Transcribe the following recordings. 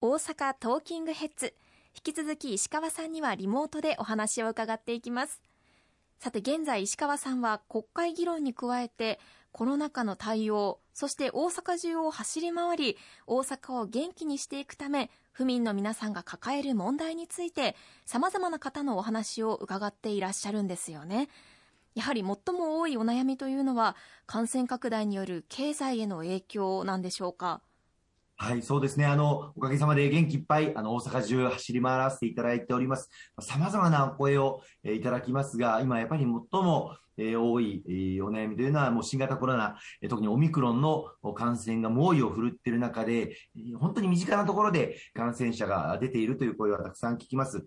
大阪トーキングヘッズ。引き続き石川さんにはリモートでお話を伺っていきます。さて現在石川さんは国会議論に加えてコロナ禍の対応そして大阪中を走り回り大阪を元気にしていくため府民の皆さんが抱える問題についてさまざまな方のお話を伺っていらっしゃるんですよね。やはり最も多いお悩みというのは感染拡大による経済への影響なんでしょうか。はい、そうですね。あの、おかげさまで元気いっぱい、あの、大阪中走り回らせていただいております。様々なお声を、えいただきますが、今やっぱり最も、え多い、えお悩みというのは、もう新型コロナ、え特にオミクロンの感染が猛威を振るっている中で、本当に身近なところで感染者が出ているという声はたくさん聞きます。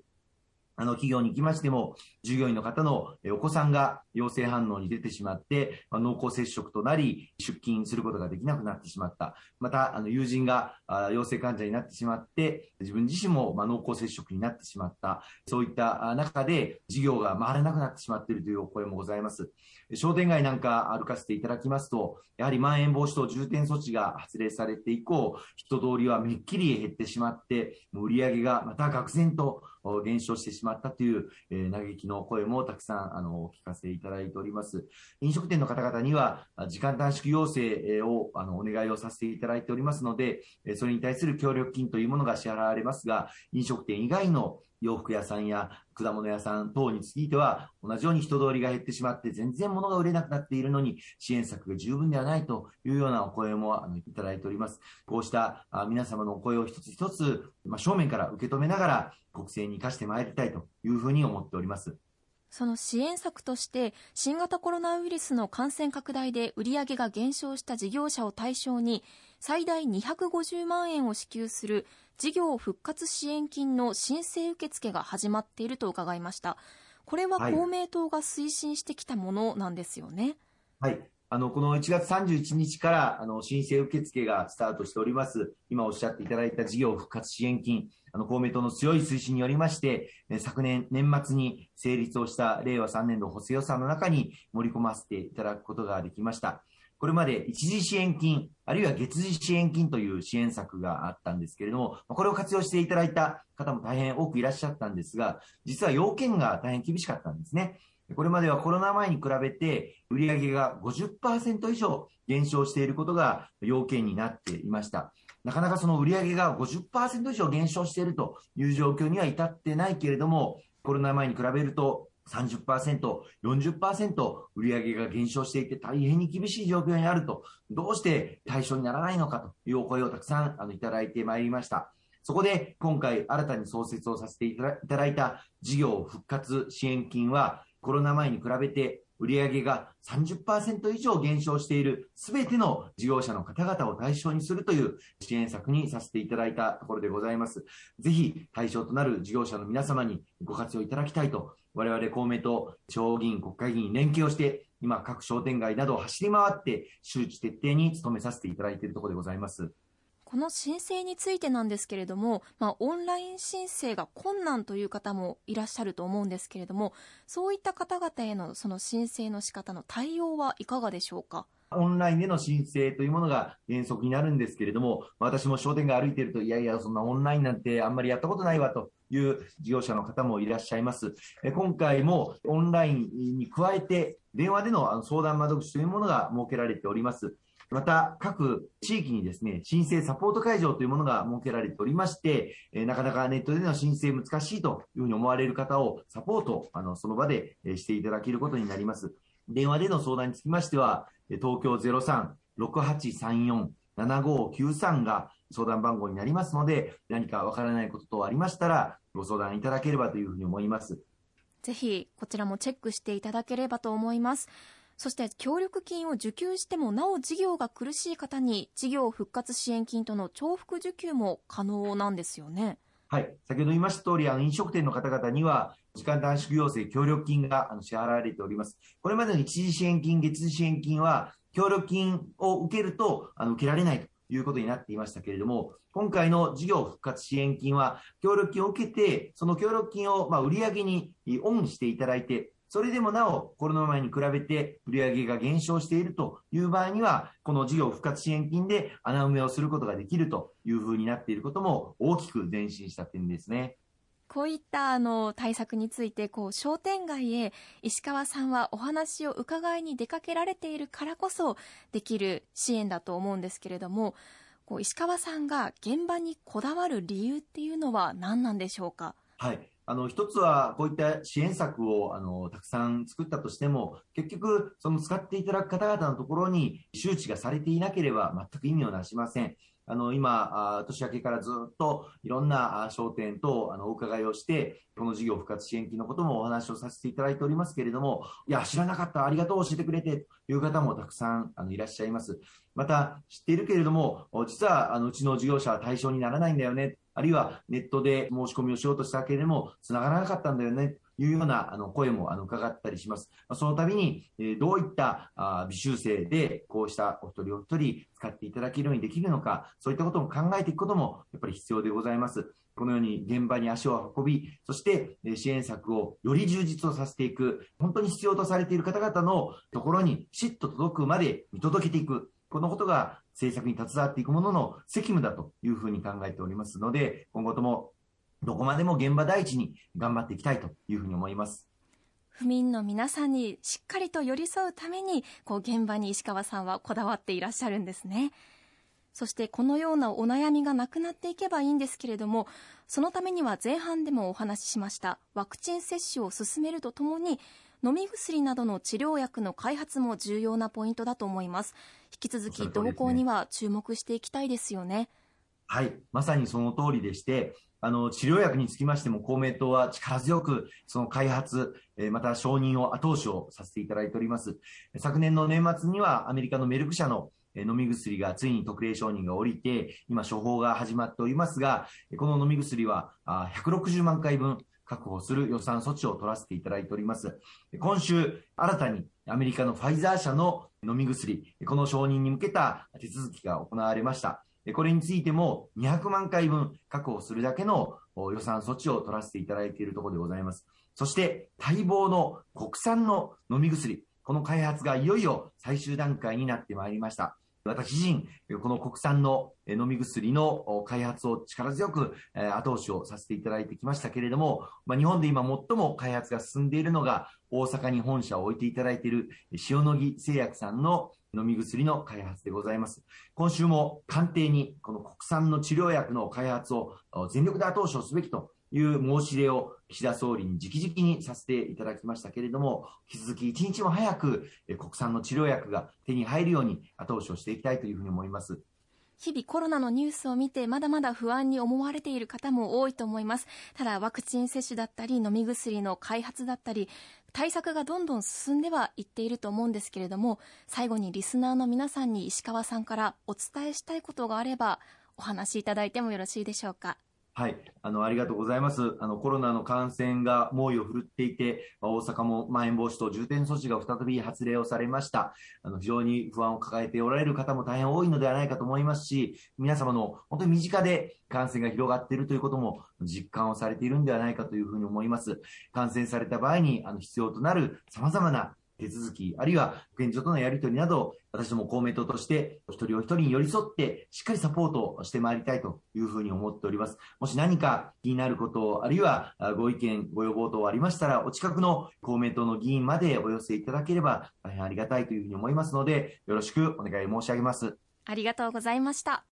あの、企業に行きましても、従業員の方のお子さんが陽性反応に出てしまって、ま濃厚接触となり、出勤することができなくなってしまった。また、あの、友人が陽性患者になってしまって、自分自身もま濃厚接触になってしまった。そういった中で、事業が回らなくなってしまっているというお声もございます。商店街なんか歩かせていただきますと、やはりまん延防止等重点措置が発令されて以降、人通りはめっきり減ってしまって、売り上げがまた愕然と減少してしまったという、えー、嘆きの声もたくさん、あの、聞かせていただいております。飲食店の方々には、時間短縮要請を、あの、お願いをさせていただいておりますので、それに対する協力金というものが支払われますが、飲食店以外の洋服屋さんや果物屋さん等については、同じように人通りが減ってしまって、全然物が売れなくなっているのに、支援策が十分ではないというようなお声もあのいただいております。こうしたあ皆様のお声を一つ一つ、ま、正面から受け止めながら、国政に生かしてまいりたいというふうに思っております。その支援策として新型コロナウイルスの感染拡大で売上が減少した事業者を対象に最大250万円を支給する事業復活支援金の申請受付が始まっていると伺いました。これは公明党が推進してきたものなんですよね。はいあの、この1月31日から、あの、申請受付がスタートしております。今おっしゃっていただいた事業復活支援金、あの、公明党の強い推進によりまして、昨年年末に成立をした令和3年度補正予算の中に盛り込ませていただくことができました。これまで一時支援金、あるいは月次支援金という支援策があったんですけれども、これを活用していただいた方も大変多くいらっしゃったんですが、実は要件が大変厳しかったんですね。これまではコロナ前に比べて売上が50%以上減少していることが要件になっていました。なかなかその売上が50%以上減少しているという状況には至ってないけれども、コロナ前に比べると30%、40%売上が減少していて大変に厳しい状況にあると、どうして対象にならないのかというお声をたくさんあのいただいてまいりました。そこで今回新たに創設をさせていただいた事業復活支援金はコロナ前に比べて売上が30%以上減少している全ての事業者の方々を対象にするという支援策にさせていただいたところでございます。ぜひ対象となる事業者の皆様にご活用いただきたいと、我々公明党、地方議員、国会議員連携をして、今各商店街などを走り回って周知徹底に努めさせていただいているところでございます。この申請についてなんですけれども、まあ、オンライン申請が困難という方もいらっしゃると思うんですけれども、そういった方々へのその申請の仕方の対応はいかがでしょうか？オンラインでの申請というものが原則になるんですけれども、私も商店街歩いてると、いやいや、そんなオンラインなんてあんまりやったことないわという事業者の方もいらっしゃいます。今回もオンラインに加えて、電話での相談窓口というものが設けられております。また、各地域にですね、申請サポート会場というものが設けられておりまして、えなかなかネットでの申請難しいというふうに思われる方をサポート、あの、その場でしていただけることになります。電話での相談につきましては、東京03-6834-7593が相談番号になりますので、何かわからないこと等ありましたら、ご相談いただければというふうに思います。ぜひ、こちらもチェックしていただければと思います。そして協力金を受給してもなお事業が苦しい方に事業復活支援金との重複受給も可能なんですよね。はい。先ほど言いました通り、あの、飲食店の方々には、時間短縮要請協力金が支払われております。これまでの一時支援金、月次支援金は、協力金を受けると、あの、受けられないということになっていましたけれども、今回の事業復活支援金は、協力金を受けて、その協力金を、まあ、売上にオンしていただいて、それでもなお、コロナ前に比べて売上が減少しているという場合には、この事業復活支援金で穴埋めをすることができるというふうになっていることも大きく前進した点ですね。こういったあの対策についてこう商店街へ石川さんはお話を伺いに出かけられているからこそできる支援だと思うんですけれどもこう石川さんが現場にこだわる理由っていうのは何なんでしょうか？はいあの一つはこういった支援策をあのたくさん作ったとしても結局その使っていただく方々のところに周知がされていなければ全く意味をなしません。あの、今、年明けからずっといろんな商店とあのお伺いをして、この事業復活支援金のこともお話をさせていただいておりますけれども、いや、知らなかった、ありがとう、教えてくれて、という方もたくさんあのいらっしゃいます。また、知っているけれども、実は、あの、うちの事業者は対象にならないんだよね。あるいは、ネットで申し込みをしようとしたけれども、繋がらなかったんだよね。いうようなあの声もあの伺ったりします。その度に、えどういったあ微修正でこうしたお一人お一人使っていただけるようにできるのか、そういったことも考えていくこともやっぱり必要でございます。このように現場に足を運び、そして支援策をより充実をさせていく、本当に必要とされている方々のところにきちっと届くまで見届けていく。このことが政策に携わっていくものの責務だというふうに考えておりますので、今後ともどこまでも現場第一に頑張っていきたいというふうに思います。府民の皆さんにしっかりと寄り添うために、こう現場に石川さんはこだわっていらっしゃるんですね。そしてこのようなお悩みがなくなっていけばいいんですけれども、そのためには前半でもお話ししましたワクチン接種を進めるとともに、飲み薬などの治療薬の開発も重要なポイントだと思います。引き続き動向には注目していきたいですよね。はい、まさにその通りでして、あの、治療薬につきましても公明党は力強くその開発、えまた承認を後押しをさせていただいております。昨年の年末にはアメリカのメルク社の飲み薬がついに特例承認が下りて、今処方が始まっておりますが、この飲み薬は160万回分確保する予算措置を取らせていただいております。今週、新たにアメリカのファイザー社の飲み薬、この承認に向けた手続きが行われました。これについても200万回分確保するだけの予算措置を取らせていただいているところでございます。そして待望の国産の飲み薬、この開発がいよいよ最終段階になってまいりました。私自身、この国産の飲み薬の開発を力強く後押しをさせていただいてきましたけれども、まあ、日本で今最も開発が進んでいるのが、大阪に本社を置いていただいている塩野義製薬さんの飲み薬の開発でございます。今週も官邸にこの国産の治療薬の開発を全力で後押しをすべきという申し入れを岸田総理に直々にさせていただきましたけれども、引き続き一日も早く国産の治療薬が手に入るように後押しをしていきたいというふうに思います。日々コロナのニュースを見てまだまだ不安に思われている方も多いと思いますただワクチン接種だったり飲み薬の開発だったり対策がどんどん進んではいっていると思うんですけれども最後にリスナーの皆さんに石川さんからお伝えしたいことがあればお話しいただいてもよろしいでしょうかはい、あのありがとうございます。あのコロナの感染が猛威を振るっていて、大阪もまん延防止等重点措置が再び発令をされました。あの非常に不安を抱えておられる方も大変多いのではないかと思いますし、皆様の本当に身近で感染が広がっているということも実感をされているんではないかというふうに思います。感染された場合にあの必要となる様々な手続き、あるいは保健所とのやり取りなど、私ども公明党として一人お一人に寄り添って、しっかりサポートしてまいりたいというふうに思っております。もし何か気になること、あるいはご意見、ご要望等ありましたら、お近くの公明党の議員までお寄せいただければ大変ありがたいというふうに思いますので、よろしくお願い申し上げます。ありがとうございました。